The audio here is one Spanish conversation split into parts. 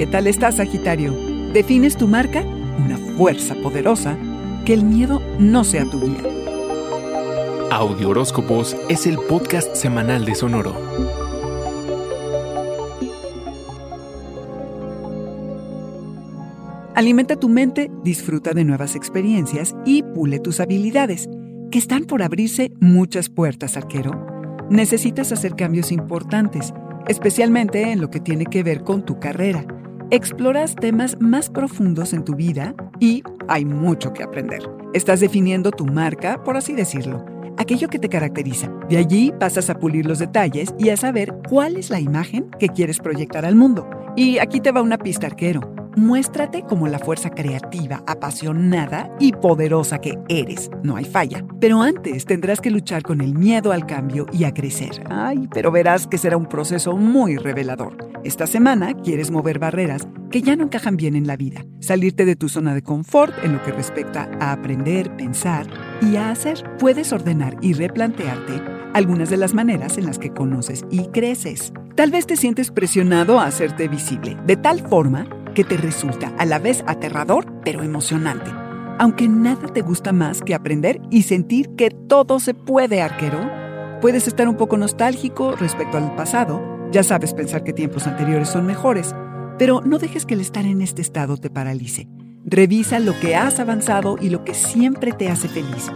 ¿Qué tal estás, Sagitario? ¿Defines tu marca? Una fuerza poderosa. Que el miedo no sea tu guía. Audio Horóscopos es el podcast semanal de Sonoro. Alimenta tu mente, disfruta de nuevas experiencias y pule tus habilidades, que están por abrirse muchas puertas, arquero. Necesitas hacer cambios importantes, especialmente en lo que tiene que ver con tu carrera. Exploras temas más profundos en tu vida y hay mucho que aprender. Estás definiendo tu marca, por así decirlo, aquello que te caracteriza. De allí pasas a pulir los detalles y a saber cuál es la imagen que quieres proyectar al mundo. Y aquí te va una pista arquero. Muéstrate como la fuerza creativa, apasionada y poderosa que eres. No hay falla. Pero antes tendrás que luchar con el miedo al cambio y a crecer. Ay, pero verás que será un proceso muy revelador. Esta semana quieres mover barreras que ya no encajan bien en la vida. Salirte de tu zona de confort en lo que respecta a aprender, pensar y a hacer. Puedes ordenar y replantearte algunas de las maneras en las que conoces y creces. Tal vez te sientes presionado a hacerte visible, de tal forma que te resulta a la vez aterrador pero emocionante. Aunque nada te gusta más que aprender y sentir que todo se puede, arquero. Puedes estar un poco nostálgico respecto al pasado, ya sabes pensar que tiempos anteriores son mejores, pero no dejes que el estar en este estado te paralice. Revisa lo que has avanzado y lo que siempre te hace feliz.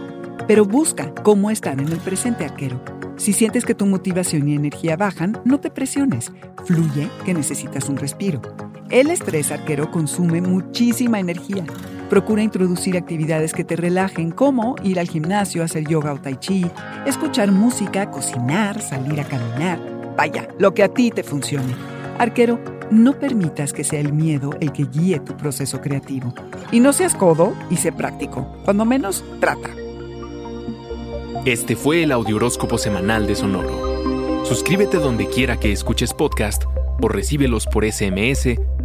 Pero busca cómo estar en el presente, arquero. Si sientes que tu motivación y energía bajan, no te presiones. Fluye que necesitas un respiro. El estrés arquero consume muchísima energía. Procura introducir actividades que te relajen, como ir al gimnasio, hacer yoga o tai chi, escuchar música, cocinar, salir a caminar. Vaya, lo que a ti te funcione. Arquero, no permitas que sea el miedo el que guíe tu proceso creativo. Y no seas codo y sé práctico. Cuando menos, trata. Este fue el Audioróscopo semanal de Sonoro. Suscríbete donde quiera que escuches podcast o recíbelos por SMS